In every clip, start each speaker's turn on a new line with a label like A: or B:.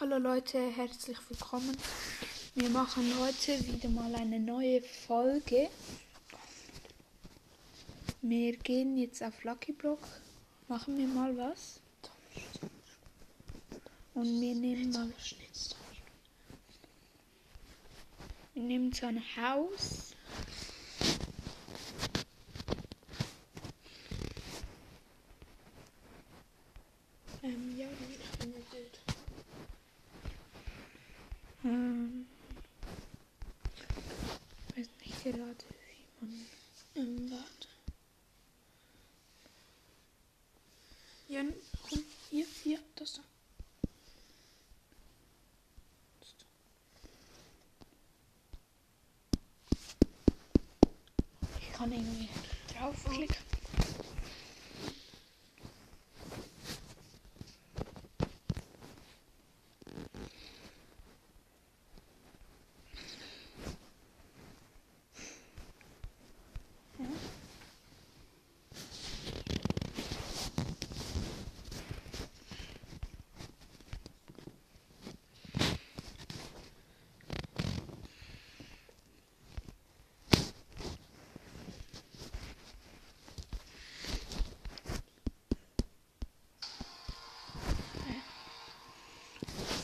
A: Hallo Leute, herzlich willkommen. Wir machen heute wieder mal eine neue Folge. Wir gehen jetzt auf Lucky Block, machen wir mal was. Und wir nehmen mal. Wir nehmen so ein Haus.
B: Ähm, ja, ich bin ja wild.
A: Ähm, weiß nicht gerade, wie man.
B: Ähm, warte. Ja, komm, hier, hier, das da.
A: Ich kann irgendwie draufklicken.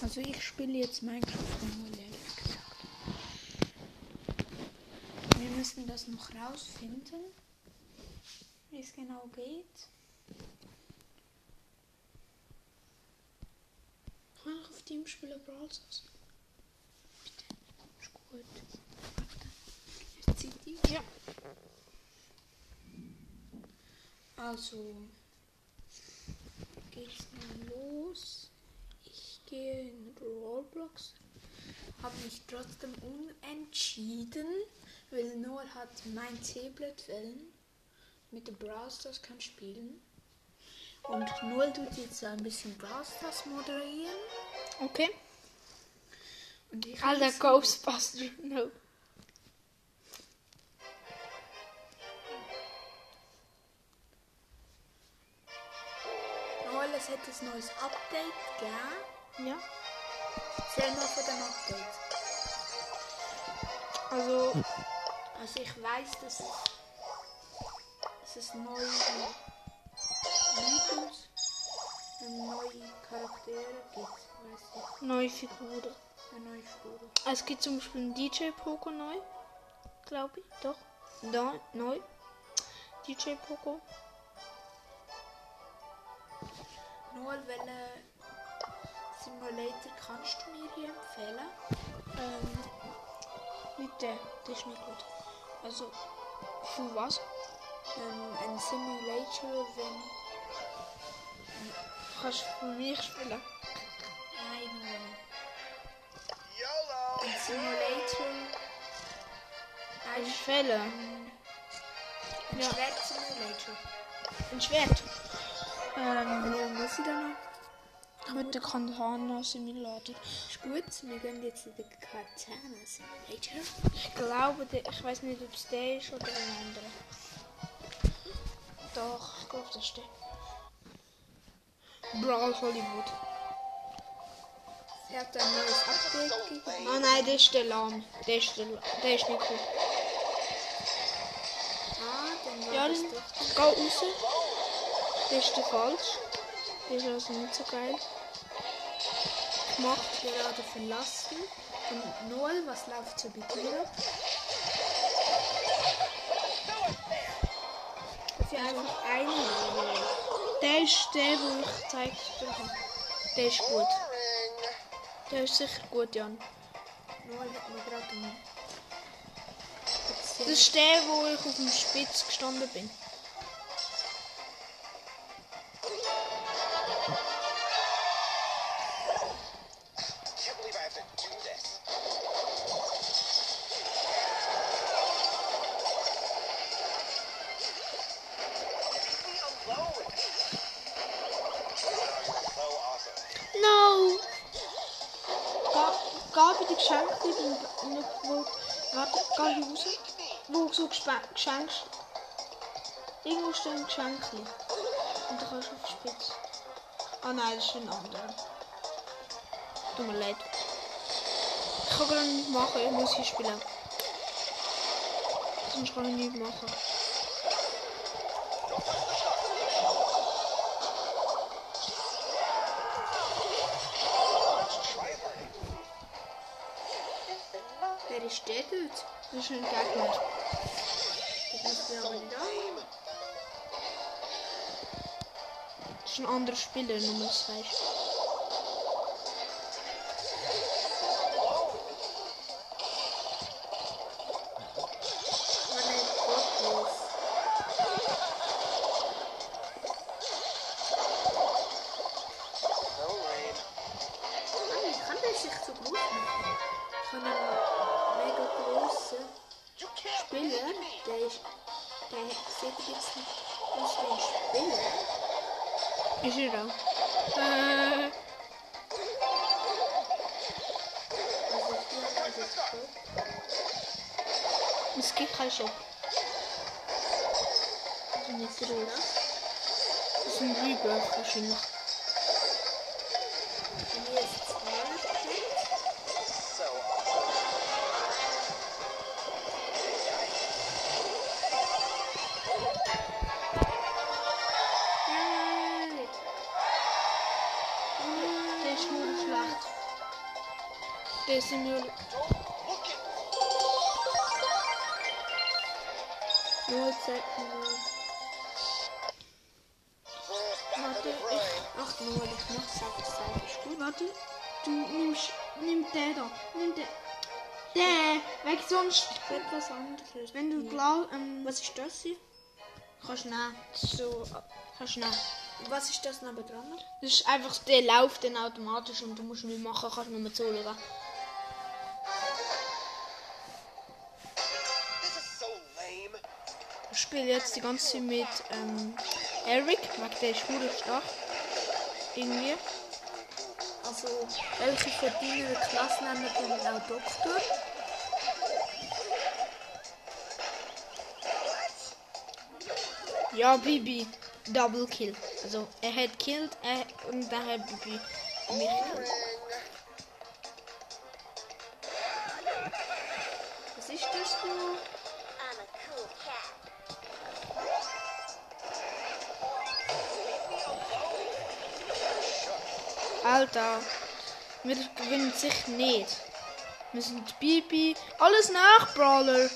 A: Also ich spiele jetzt Minecraft mal ehrlich gesagt. Wir müssen das noch rausfinden, wie es genau geht.
B: Kann ich auf Team spielen Brawl Stars?
A: Ist gut.
B: Ist City?
A: Ja.
B: Also, geht's mal los. Gehe in Roblox. Habe mich trotzdem unentschieden, weil Noel hat mein Tablet wählen. Mit dem Brawl Stars kann spielen. Und Noel tut jetzt ein bisschen Brawl Stars moderieren.
A: Okay.
B: Und ich
A: Alter Ghostbuster. No.
B: Noel, es hat ein neues Update gegeben.
A: Ja.
B: Mal von dem Update.
A: Also,
B: Also ich weiß, dass es, dass es neue Videos und neue Charaktere gibt. Ich.
A: neue Figuren.
B: Eine neue Figur.
A: Es gibt zum Beispiel einen DJ Poco neu. Glaube ich. Doch. Da, neu. DJ Poco.
B: Noel, welchen Simulator kannst du mir hier empfehlen?
A: Ähm, nicht der. Der ist nicht gut. Also, für was?
B: Ähm, ein Simulator, wenn...
A: Kannst du für mich spielen?
B: Nein, Noel. Ein Simulator... Ein,
A: Fälle.
B: ein
A: Ja.
B: Schwert-Simulator.
A: Ein Schwert. Ähm,
B: Wo muss ich da noch?
A: Mit der Katana Simulator.
B: Ist gut, wir gehen jetzt in den Katana Simulator.
A: Ich glaube, der, ich weiß nicht, ob es der ist oder ein anderer. Doch, ich glaube, das ist der. Brawl Hollywood.
B: Sie hat ein neues Update gegeben.
A: Ah nein, der ist der Lahm. Der ist, der, der ist nicht gut.
B: Ah, dann war
A: Ja,
B: das doch.
A: geh raus. Der ist der falsch. Ist also nicht so geil.
B: Gemacht, gerade verlassen. Und Noel, was läuft dir ab? Für einfach eine Noel.
A: Der ist der, wo ich gezeigt habe. Der ist gut. Der ist sicher gut, Jan.
B: Noel hat mir gerade um.
A: Das ist der, wo ich auf dem Spitz gestanden bin. Geschenke. Irgendwo stehen Geschenke. Und dann kannst du auf die Spitze. Ah nein, das ist ein anderer. Tut mir leid. Ich kann gar nicht machen, ich muss hier spielen. Sonst kann ich nicht machen.
B: Wer ist der dort?
A: Das ist ein Gegner.
B: An.
A: Das ist ein anderer Spieler, Nummer 2. Du nimmst. Nimm den da. Nimm den. Der! Weg sonst.
B: Etwas anderes.
A: Wenn du glaubst. Ähm,
B: Was ist das hier?
A: kannst du nehmen. So. Kannst du nehmen.
B: Was ist das neben dran?
A: Das ist einfach, der läuft dann automatisch und du musst nichts machen, kannst nur zuschauen.
C: Lame.
A: Ich spiele jetzt die ganze Zeit mit ähm, Eric, weil der ist stark. Irgendwie.
B: Also, welche von deiner Klasse nennen denn auch Doktor?
A: Ja, Bibi. Double Kill. Also, er hat killed er, und dann hat Bibi mich gekillt. Alter. Wir gewinnen sich nicht. Wir sind Bibi. Alles nach, Brawler.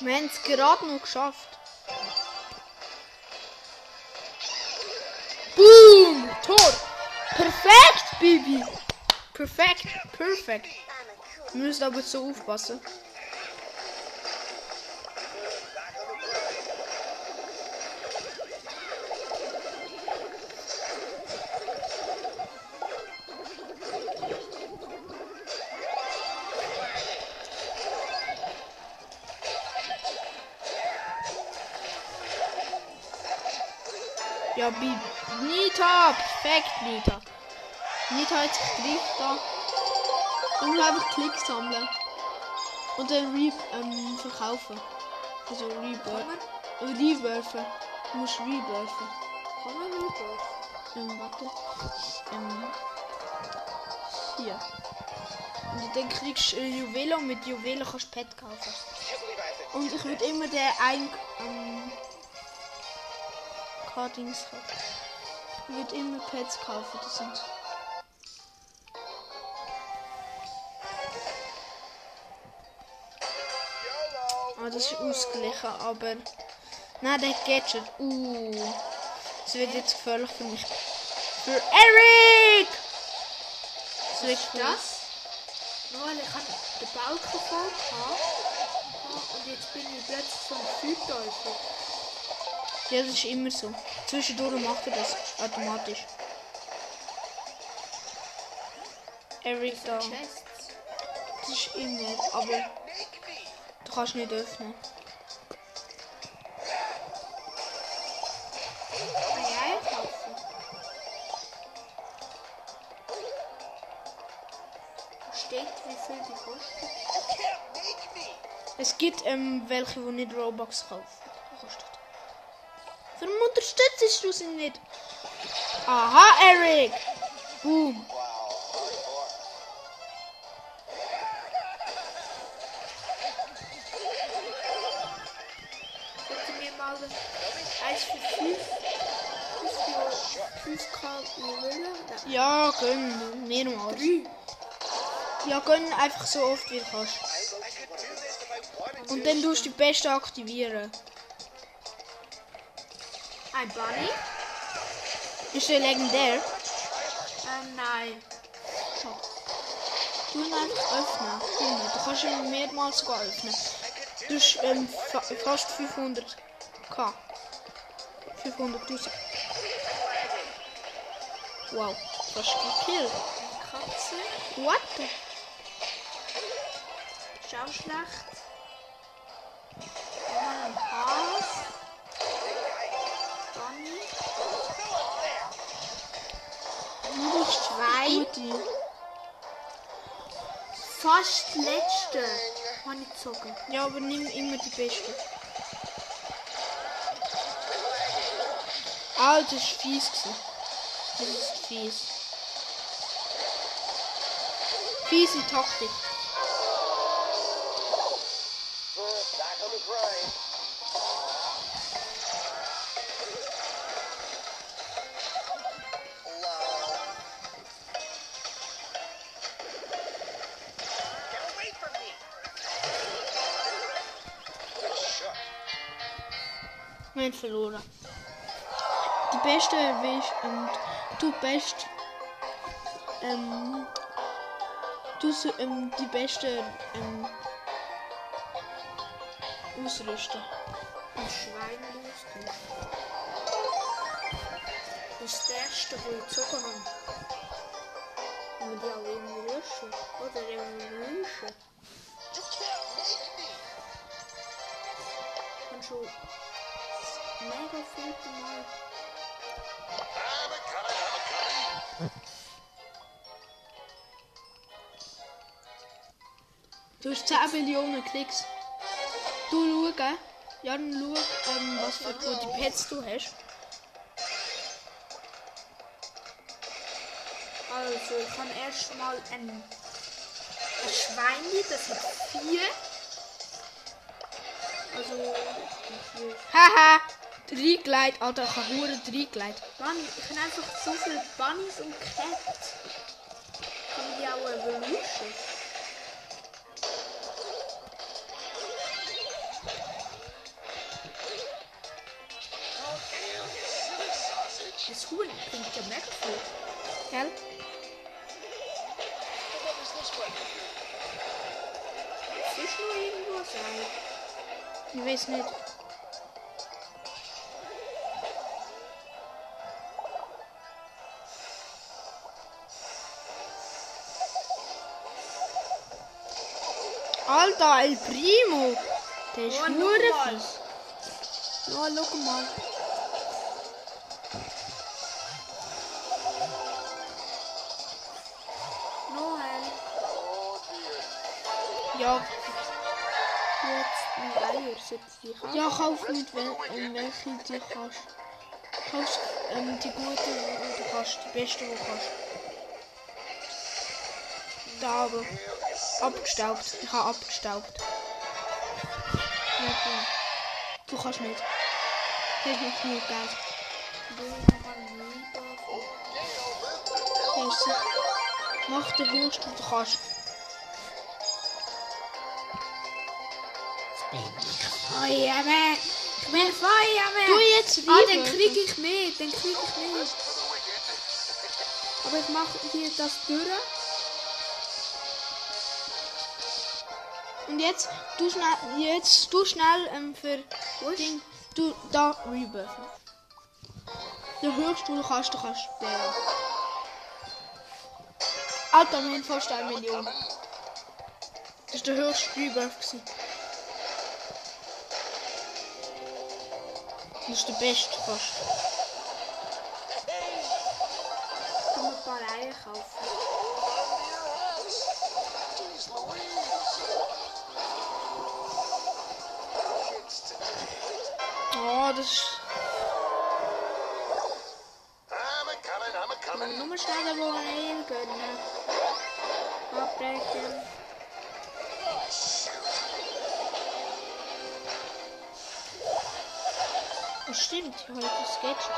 A: Wir haben es gerade noch geschafft. Boom! Tor! Perfekt, Bibi! Perfekt, perfekt. Wir müssen aber so aufpassen. Perfekt. Nita hat sich gleich da. Und nur einfach Klicks sammeln. Und dann re ähm, verkaufen. Also rebirth. Rewerfen. Du musst rewerfen.
B: Kann man rüber?
A: Ähm, warte. Ähm, hier. Und dann kriegst du Juwelen und mit Juwelen kannst du Pet kaufen. Und ich würde immer den ein ähm, Cardings kaufen. Ich würde immer Pets kaufen, das sind. Ah, das ist ausgeglichen, aber. Nein, der Gadget. Uh. Das wird jetzt gefährlich für mich. Für Eric! Das wird
B: Was ist
A: cool.
B: das? Noel, ich hatte den Balken voll gehabt. Und jetzt bin ich plötzlich so ein Feuerteufel.
A: Ja, das ist immer so. Zwischendurch macht er das automatisch. Eric da. Das ist immer, aber du kannst nicht öffnen. Es Es gibt ähm, welche, die nicht Robux kaufen. Unterstützt du sie nicht? Aha, Eric! Boom.
C: Wow, hardcore.
B: Bitte mir mal eins für 5. 5k Juwelen. Nein,
A: Ja, gönn. Mehrmals.
B: drei.
A: Ja, gönn einfach so oft wie du kannst. Und dann tust du die Beste aktivieren.
B: Ein Bunny?
A: Ist der legendär?
B: Äh, nein.
A: Du ihn einfach öffnen. Junge, Du kannst ihn mehrmals öffnen. Du hast ähm, fa fast 500k. 500.000. Wow, fast gekillt.
B: Katze.
A: What
B: auch schlecht.
A: Gute.
B: Fast letzte. Habe ich gezogen.
A: Ja, aber nimm immer die Beste. Ah, das war fies. Gewesen. Das ist fies. Fiese Taktik. Verloren. Die beste erwischt und du best ähm, du so, ähm, die beste ähm, ausrüsten.
B: Ein Schwein los. Das ist das erste, was ich gezogen habe. Und wir die auch irgendwie löschen. Oder
C: make me.
B: Und schon mega Mal.
C: Coming.
A: Du hast 10 Millionen Klicks. Du schauen. Ja, dann schau, ähm, was für gute Pets du hast.
B: Also, ich habe erst mal ein, ein Schweinli, das hat vier. Also, vier.
A: Haha! Drei Gleit, Alter, ich habe hure drei Gleit.
B: Mann, ich habe einfach so viele Bunnies und Cats. Kann die auch evolution? Das Huhn bringt ja mega viel.
A: Gell?
C: What is this way?
B: Es ist noch irgendwo sein.
A: Ich weiß nicht. Alter, El Primo! Der ist
B: Oh,
A: nur fies. Ja, schau mal.
C: Oh.
A: Ja,
B: Jetzt ein Eier setzt dich an.
A: ja kauf nicht, wel ähm, welche du kannst. Kauf ähm, die gute, die du kannst, die beste, die du kannst. Da aber. Abgestaubt. Ich habe abgestaubt. Cool. Du kannst nicht. Du hast nicht. Ja, ist sicher. Mach den den du kannst.
B: Feuerwehr! Ich will Feuerwehr!
A: Du jetzt
B: Ah, dann krieg ich mehr, dann krieg ich mehr. Aber ich mache hier das durch.
A: Und jetzt, du schnell, jetzt, du schnell ähm, für Ding, du da rebirthen. Der höchste, du kannst, du kannst den. Alter, wir haben fast eine Million. Das war der höchste Rebirth. gewesen. Das ist der beste fast.
B: Ich kann ein paar Eier kaufen.
A: Ich habe etwas sketcht.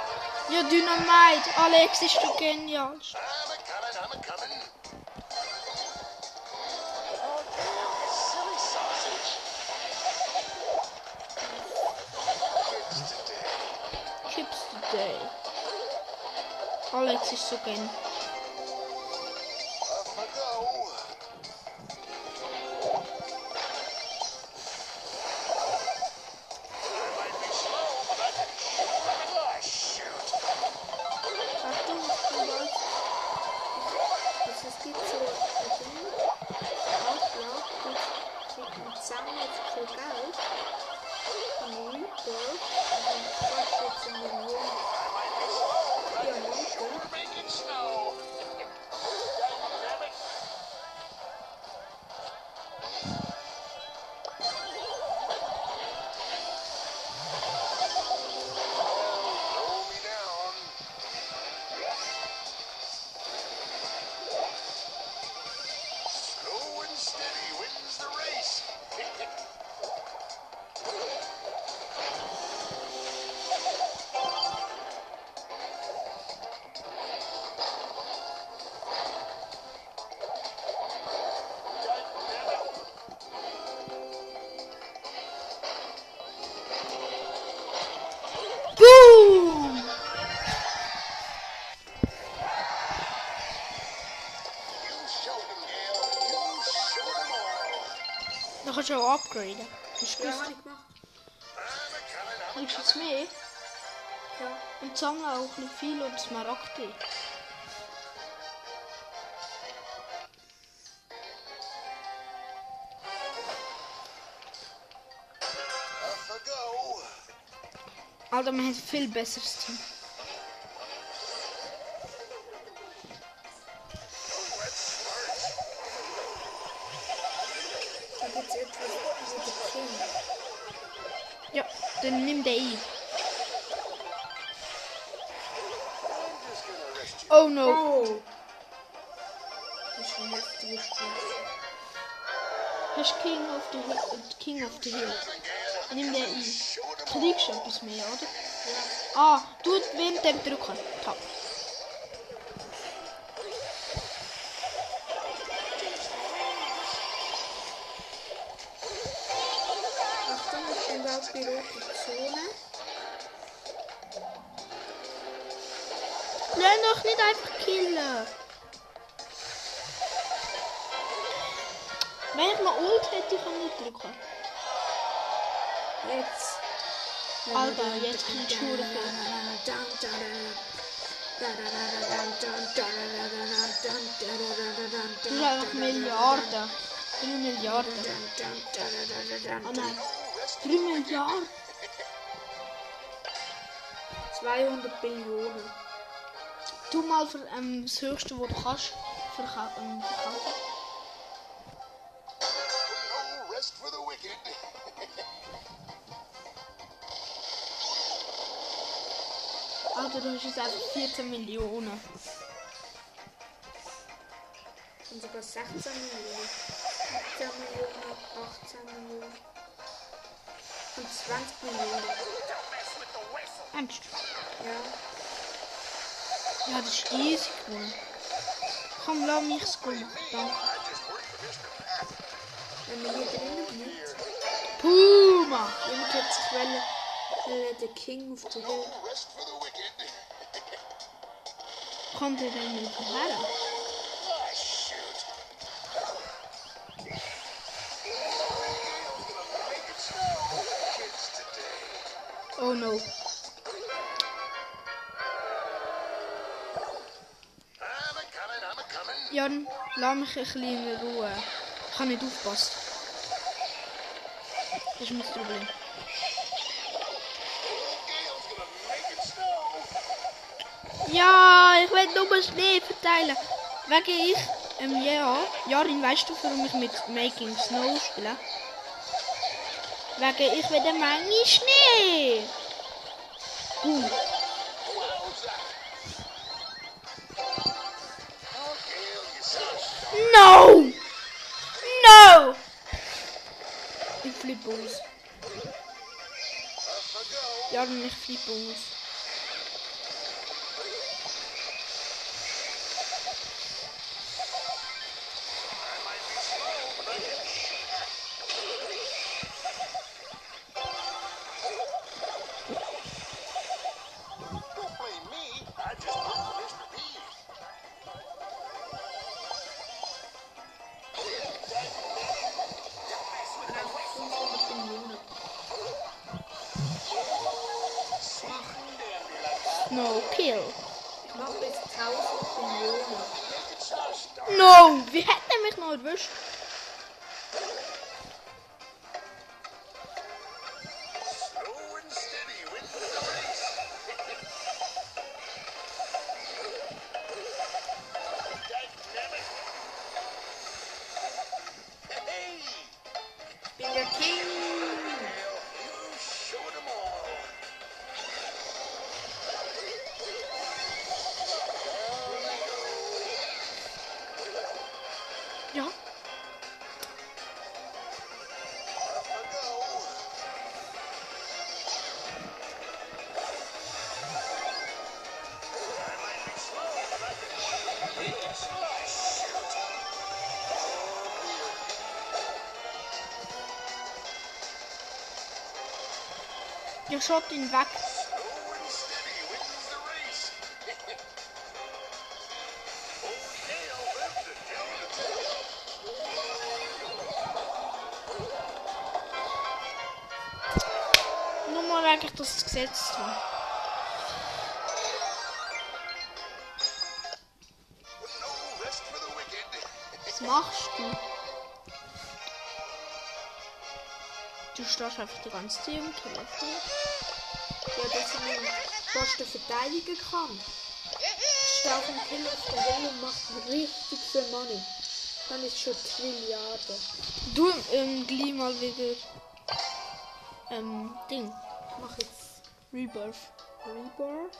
A: Ja, Dynamite. Alex ist du genial.
C: I'm a coming, I'm a coming. Oh, damn, silly sausage. Kids today.
A: Chips today. Alex ist so genial. Je ook upgraden. Dus
B: Ja,
A: kus.
B: habe ich gemacht.
C: I'm a coming, I'm a
A: Heb je iets meer?
B: Ja.
A: Und sammeln auch nicht viel und Smaragde. Alter, man hat viel besseres Team. Oh no.
B: Oh! Das ist ein heftiger
A: du King of the Hill? King of the Hill. Nimm
C: them
A: Kriegst du etwas mehr, oder? Ah, du während dem drücken. Tab. Alter, jetzt kommt Schuhe Du hast einfach Milliarden. 3 Milliarden. Oh nein. 3 Milliarden.
B: 200 Billionen.
A: Tu mal für ähm, das höchste, was du kannst, ähm, verkaufen. Du hast jetzt einfach 14 Millionen.
B: Und sogar 16 Millionen. 17 Millionen, 18 Millionen. Und 20 Millionen.
A: Angst.
B: Ja.
A: Ja, das ist easy gewonnen. Komm, lass mich es gut machen. Danke.
B: Wenn man hier drinnen bleibt.
A: Puma!
B: Hat sich wollen, wollen der King of the Hill.
A: Kommt er denn nicht her?
C: Shoot. Gale's gonna make it snow. Kids today.
A: Oh no. Jan, lass mich ein bisschen in Ruhe. Ich kann nicht aufpassen. Das ist mein Problem. Ja, ich will nur Schnee verteilen. Wegen ich, ähm, ja, Jarin, weißt du, warum ich mit Making Snow spiele? Wegen ich will eine Menge Schnee.
C: Sharp.
A: No! No! Ich flippe aus.
C: Off I go.
A: Ja, dann ich flippe aus.
C: To tell the tale.
A: Nur mal eigentlich das Gesetz tun. Du stehst einfach die ganze Zeit im Telefon.
B: Ja, dass ich meinen Posten verteidigen kann. Ich stehe auf dem Kill auf der Welle und mache richtig viel Money. Dann ist schon Trilliarden.
A: Du ähm, gleich mal wieder ähm, Ding.
B: Ich mache jetzt
A: Rebirth.
B: Rebirth.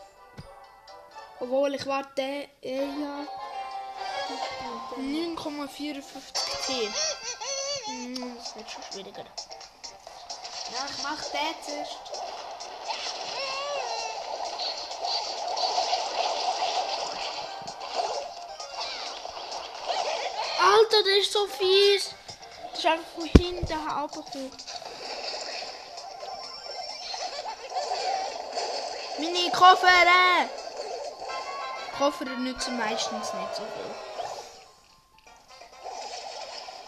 B: Obwohl ich warte, ja.
A: 9,54 T. Hm, Das wird schon schwieriger.
B: Ja, ich mach den zuerst.
A: Alter, das ist so fies. Das ist einfach von hinten abgekommen. Meine Koffer! Koffer nützen meistens nicht so viel.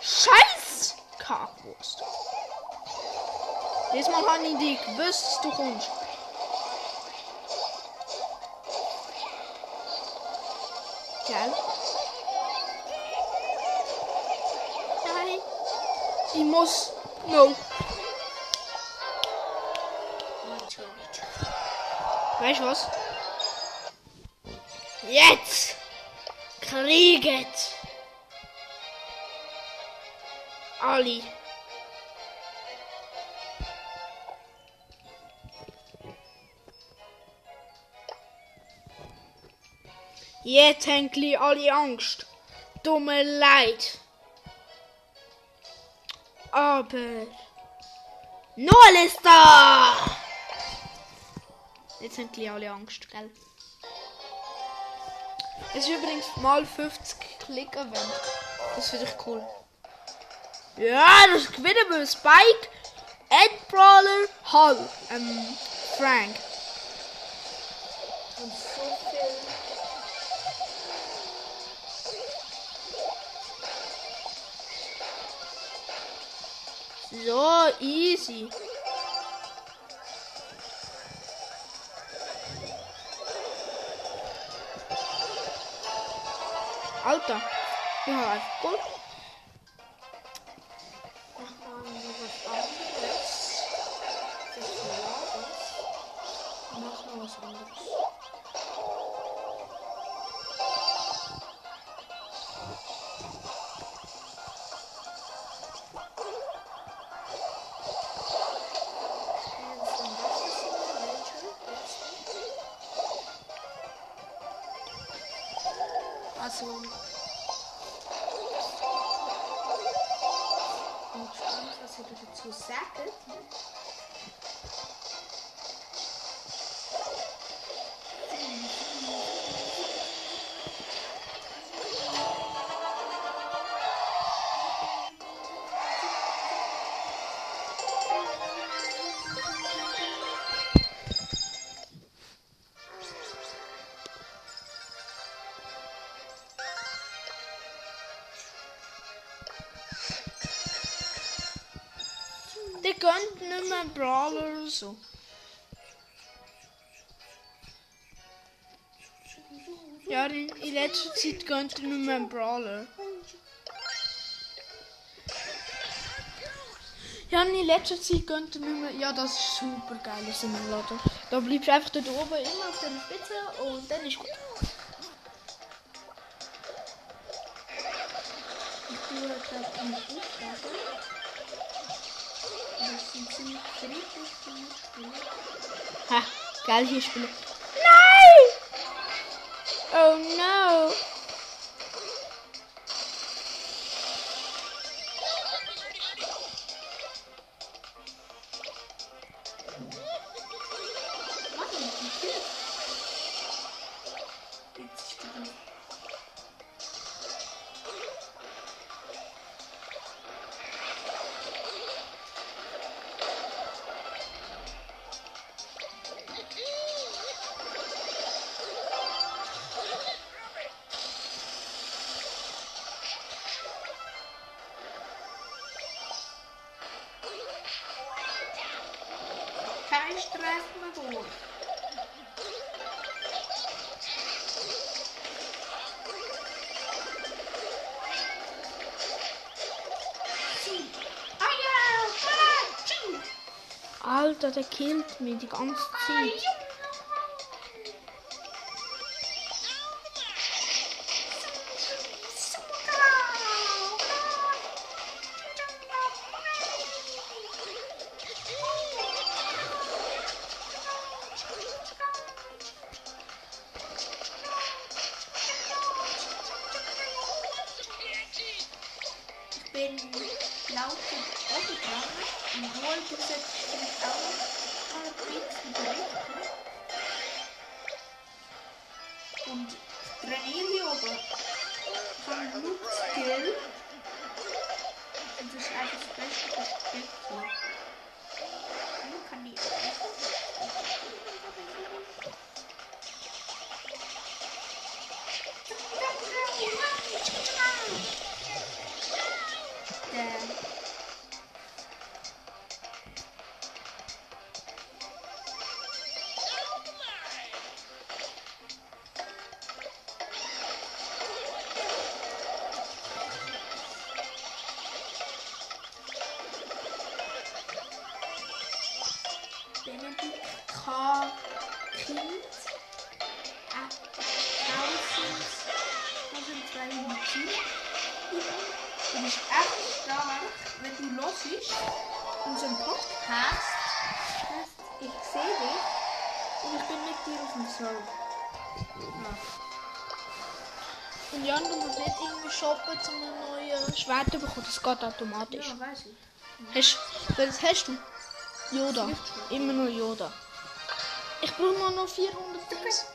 A: Scheiß Kackwurst. Diesmal habe ich dich gewusst, dass du kommst. Gell? Nein. Ich muss. No. Weißt du was? Jetzt! Krieget! Ali. Jetzt haben gleich alle Angst. Mir leid. Aber. Noel ist da! Jetzt haben gleich alle Angst, gell? Es ist übrigens mal 50 Klick erwähnt. Das finde ich cool. Ja, das gewinnen wir. Spike, Ed Brawler, Hall, ähm, Frank.
B: So,
A: easy. Alter, einfach gut. Der gönnt nicht mehr Brawler oder so. Ja, in, in letzter Zeit gönnt er nicht mehr Brawler. Ja, in letzter Zeit gönnt er nicht mehr. Ja, das ist super geil, das Simulator. Da bleibst du einfach dort oben immer auf der Spitze und dann ist gut.
B: Gerade eine Buchstabe. Das sind ziemlich mich Spiele.
A: Ha, geil hier spielen. Nein! Oh no!
B: Tsching.
A: Alter, der killt mich die ganze Zeit.
B: Und
A: Jan, du musst nicht irgendwie shoppen, um ein neues Schwert zu bekommen. Das geht automatisch.
B: Ja, weiß ich.
A: Hast, welches hast du? Yoda. Immer nur Yoda. Ich brauche nur noch 400 Dings.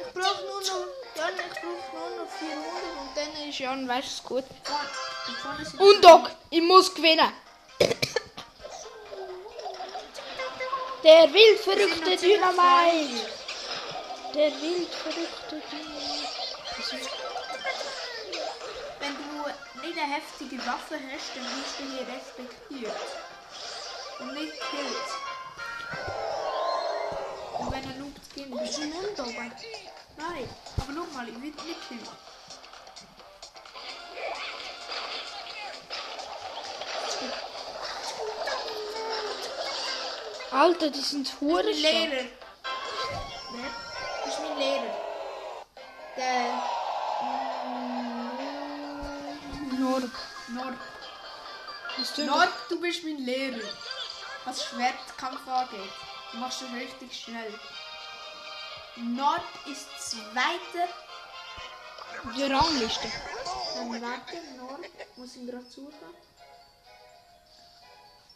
A: Ich brauche nur noch. Jan, ich brauche nur noch 400 und dann ist Jan, weißt du es gut.
B: Und
A: Doc, ich muss gewinnen. Der wild verrückte Dynamite. Der wild verrückte Dynamite.
B: Wenn du nicht eine heftige Waffe hast, dann wirst du hier respektiert. Und nicht killt. Und wenn er Noob Skin bist du oben. Nein, aber guck mal, ich will nicht killen.
A: Alter, die sind hure
B: Mein
A: stark.
B: Lehrer. Wer? Das ist mein Lehrer. Der
A: Nord.
B: Nord. Nord, du bist mein Lehrer. Was Schwertkampf angeht. Du machst es richtig schnell. Nord ist Zweiter
A: Die Rangliste.
B: Dann warte, Nord. Muss ich gerade suchen.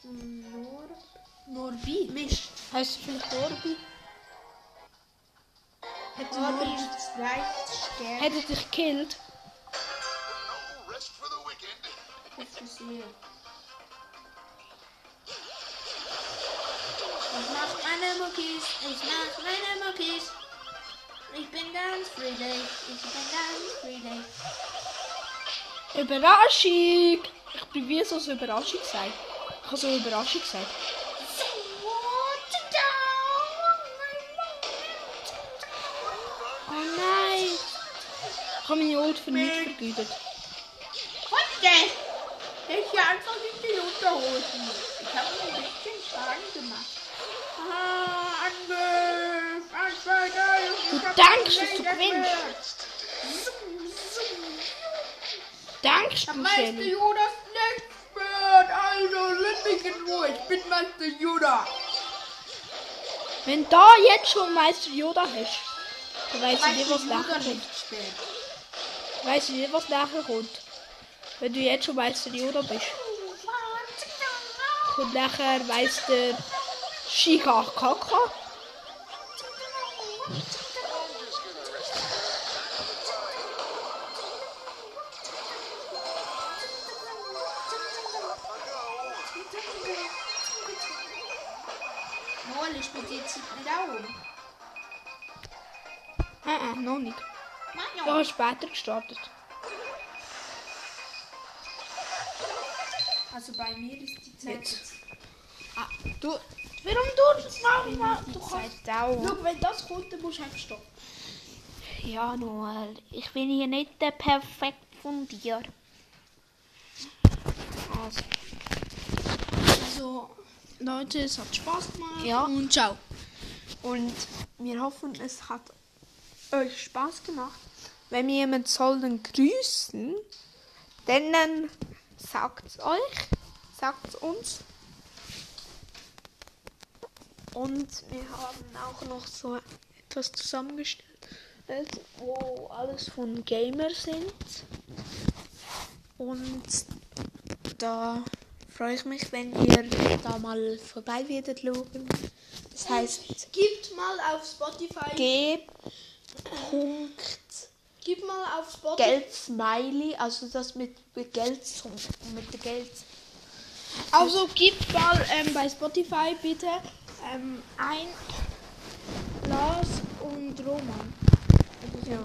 B: Nord.
A: Norbi.
B: Mist.
A: Heißt du vielleicht Norbi? Hätte Norbi...
B: ist zweitstärkste.
A: Hätte dich gekillt.
C: Wicked.
B: Fokussiert. Ich mach meine Muckis, ich mach meine Muckis. Ich bin ganz fröhlich, ich bin ganz fröhlich.
A: Überraschung! Ich bin wie so eine Überraschung gesagt. Ich habe so eine Überraschung gesagt. Oh nein! Ich habe meine Ult für nichts vergütet.
B: Heute! Der ist ja einfach nicht die Unterhosen. Ich habe ein bisschen Schaden gemacht. Ah, Angriff! Angriff!
A: Du denkst, dass du gewinnst. Denkst du,
B: Meister? Judas nichts wird, also lass mich in Ruhe. Ich bin Meister Judas.
A: Wenn da jetzt schon Meister Yoda hast, dann weiss ich nicht, was nachher kommt.
B: nicht.
A: Weiss ich nicht, was nachher kommt. Wenn du jetzt schon Meister Yoda bist. Und nachher weiss der Shika Kaka.
B: Noel, ich bin jetzt nicht Augen.
A: Äh, äh, noch nicht. Ich habe später gestartet.
B: Also bei mir ist die Zeit
A: Jetzt. Ah, du, warum du? Mach mal,
B: Die
A: du kannst.
B: Zeit dauern.
A: Schau, wenn das kommt, dann musst du einfach stoppen.
D: Ja, Noel, ich bin hier nicht der perfekt von dir.
A: Also. Also, Leute, es hat Spaß gemacht.
D: Ja.
A: Und ciao.
B: Und wir hoffen, es hat euch Spaß gemacht. Wenn wir jemand soll dann grüßen, dann sagt es euch, sagt es uns. Und wir haben auch noch so etwas zusammengestellt, wo alles von Gamer sind. Und da freue ich mich, wenn ihr da mal vorbei werdet schauen. Das heißt
A: Gebt mal auf Spotify.
B: G. Punkt
A: Gib mal auf Spotify.
B: Geld Smiley, also das mit, mit Geld mit Geld.
A: Also gib mal ähm, bei Spotify bitte ähm, ein Lars und Roman. Also so.
B: Ja.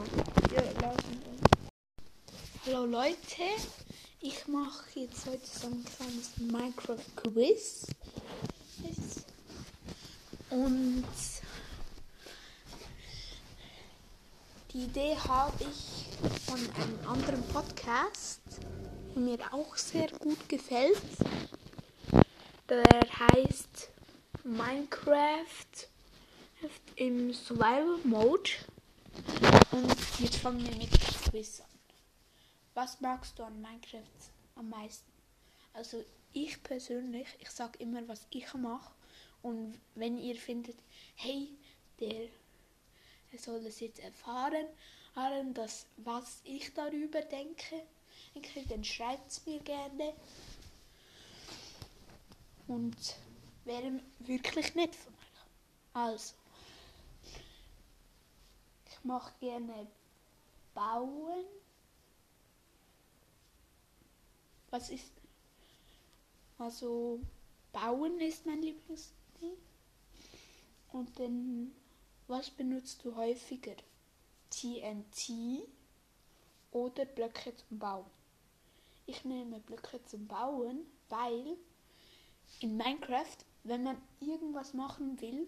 A: Ja, Lars und Roman.
B: Hallo Leute, ich mache jetzt heute so ein kleines Minecraft Quiz. Und die Idee habe ich von einem anderen Podcast, der mir auch sehr gut gefällt. Der heißt Minecraft im Survival Mode. Und jetzt fangen wir mit Quiz an. Was magst du an Minecraft am meisten? Also ich persönlich, ich sage immer, was ich mache. Und wenn ihr findet, hey, der er soll das jetzt erfahren, dass, was ich darüber denke, denke dann schreibt es mir gerne. Und wäre wirklich nett von euch. Also, ich mache gerne bauen. Was ist. Also, bauen ist mein Lieblingsding. Und dann, was benutzt du häufiger? TNT oder Blöcke zum Bauen? Ich nehme Blöcke zum Bauen, weil in Minecraft, wenn man irgendwas machen will,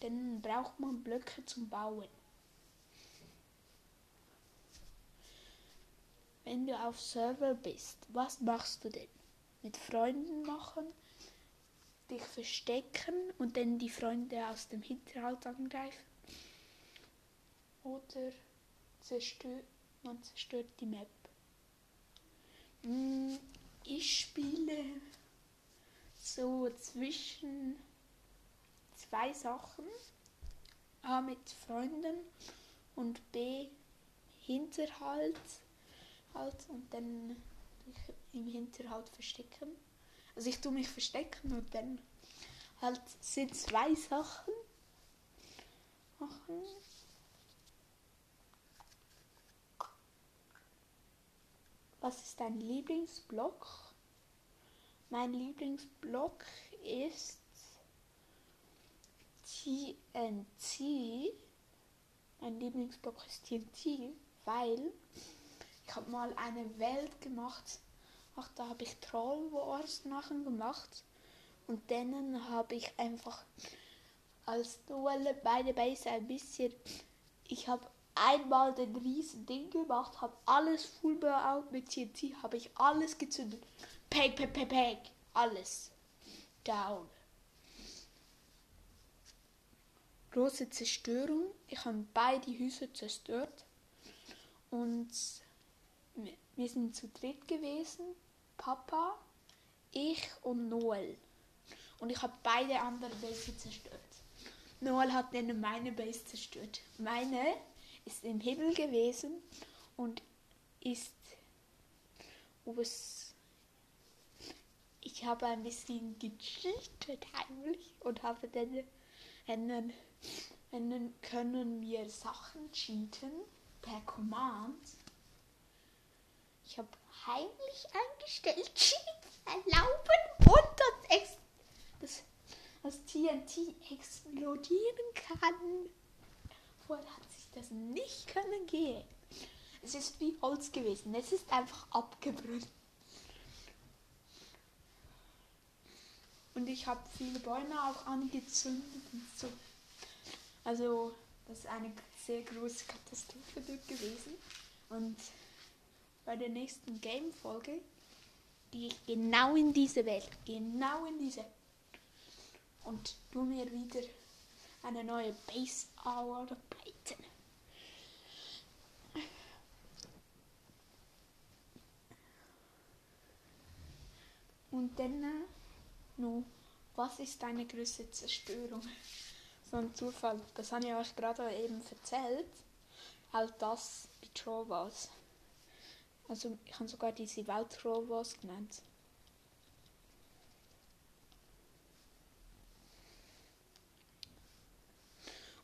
B: dann braucht man Blöcke zum Bauen. Wenn du auf Server bist, was machst du denn? Mit Freunden machen, dich verstecken und dann die Freunde aus dem Hinterhalt angreifen? Oder zerstört, man zerstört die Map? Mm, Ich spiele so zwischen zwei Sachen. A mit Freunden und B Hinterhalt halt und dann im Hinterhalt verstecken. Also ich tue mich verstecken und dann halt sind zwei Sachen machen. Was ist dein Lieblingsblock? Mein Lieblingsblock ist TNT. Mein Lieblingsblock ist TNT, weil ich habe mal eine Welt gemacht. Ach, da habe ich Troll Wars nachher gemacht. Und dann habe ich einfach als Duelle beide Base ein bisschen. Ich habe einmal den riesen Ding gemacht, habe alles full out mit TNT, habe ich alles gezündet. Peg, peg, peg, peg. Alles. Down. Große Zerstörung. Ich habe beide Häuser zerstört. Und wir- sind zu dritt gewesen. Papa, ich und Noel. Und ich habe beide andere Base zerstört. Noel hat dann meine Base zerstört. Meine ist im Himmel gewesen und ist was ich habe ein bisschen gecheatet heimlich und habe dann einen, einen können wir Sachen cheaten per Command. Ich habe heimlich eingestellt, Cheats erlauben und das, ex das, das TNT explodieren kann. Vorher hat sich das nicht können gehen. Es ist wie Holz gewesen. Es ist einfach abgebrannt. Und ich habe viele Bäume auch angezündet und so. Also, das ist eine sehr große Katastrophe gewesen. Und bei der nächsten Game-Folge gehe ich genau in diese Welt. Genau in diese. Und tu mir wieder eine neue Base Hour pleiten. Und dann äh, no, was ist deine größte Zerstörung? So ein Zufall. Das habe ich euch gerade eben erzählt. Halt das bei Troll Wars. Also ich habe sogar diese Welt Troll Wars genannt.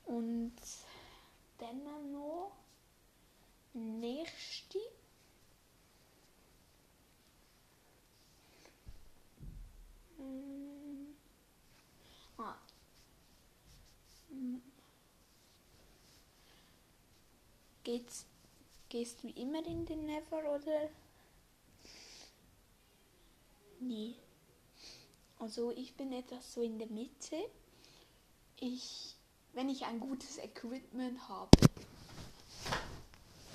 B: Und dann noch nächste. Hm. Ah. Hm. Geht's, gehst du immer in den Never oder? Nee. Also ich bin etwas so in der Mitte. Ich, wenn ich ein gutes Equipment habe,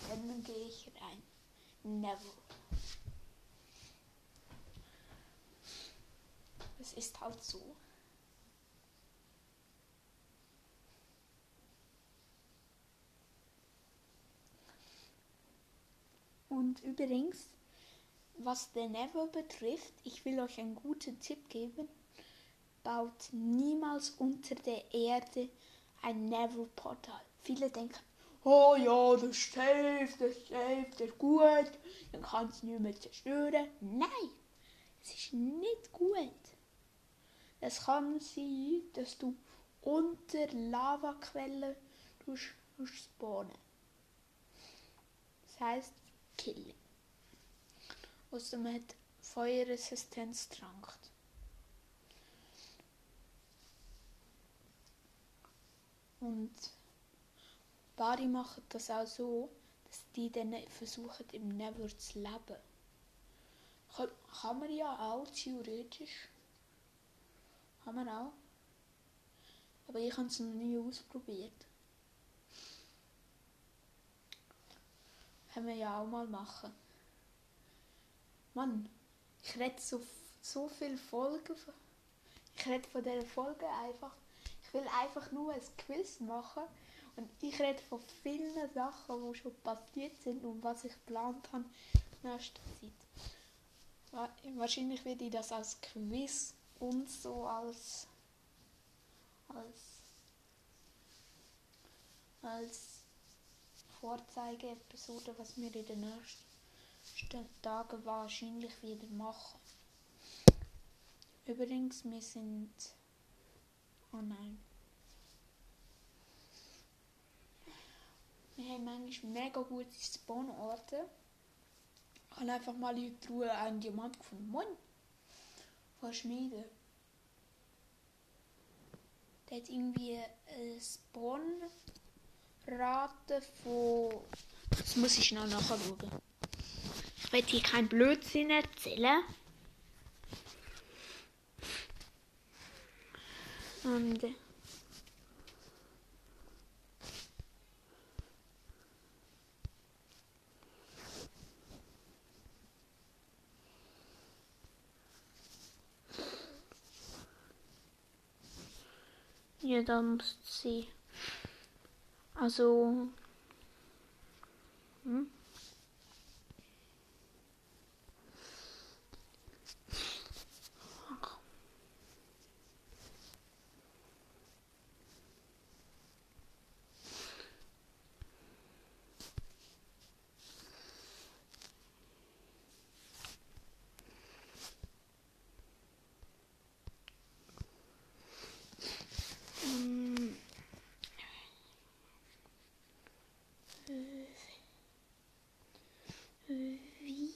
B: dann gehe ich rein. Never. Es ist halt so. Und übrigens, was den Never betrifft, ich will euch einen guten Tipp geben. Baut niemals unter der Erde ein Never-Portal. Viele denken, oh ja, das ist safe, das ist safe, das ist gut, dann kann es nicht mehr zerstören. Nein, es ist nicht gut. Es kann sein, dass du unter Lavaquellen spawnen. Das heißt Killing. Außer man hat Feuerresistenz trankt. Und Bari machen das auch so, dass die dann versuchen im Never zu leben. Kann, kann man ja auch theoretisch. Kann man auch. Aber ich habe es noch nie ausprobiert. Können wir ja auch mal machen. Mann, ich rede so, so viele Folgen. Ich rede von dieser Folge einfach. Ich will einfach nur ein Quiz machen. Und ich rede von vielen Sachen, die schon passiert sind und was ich geplant habe in nächster Zeit. Wa- Wahrscheinlich werde ich das als Quiz und so als als als Vorzeige-Episode, was wir in den nächsten Tagen wahrscheinlich wieder machen. Übrigens, wir sind. Oh nein. Wir haben manchmal mega gute Spawnorte. Ich habe einfach mal in der Truhe einen Diamant gefunden. Moin! Von Schmiede. Der hat irgendwie eine Spawnrate von. Das muss ich noch nachschauen. Ich will hier keinen Blödsinn erzählen. Und. Ja, da muss sie. Also. Hm? Mm. Wie?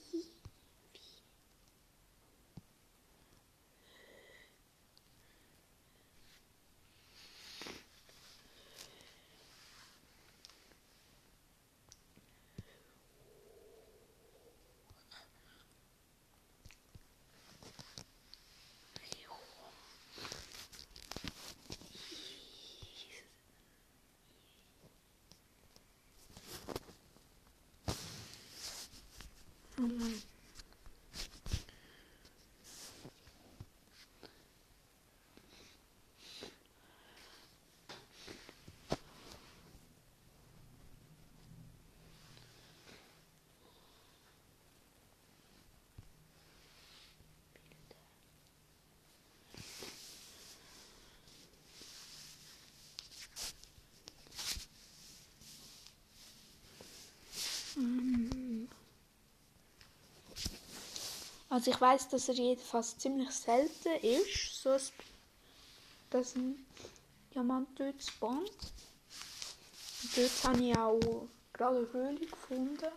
B: Oh Mann. Mm. Also ich weiß, dass er jedenfalls ziemlich selten ist, so ein, dass ein Diamant dort spawnt. Dort habe ich auch gerade eine Höhle gefunden.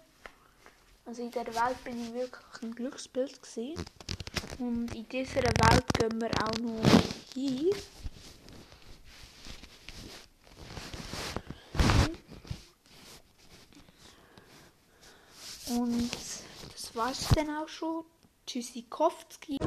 B: Also in dieser Welt bin ich wirklich ein Glücksbild gewesen. Und in dieser Welt gehen wir auch noch hin. Und das war's dann auch schon. Tschüssikowski.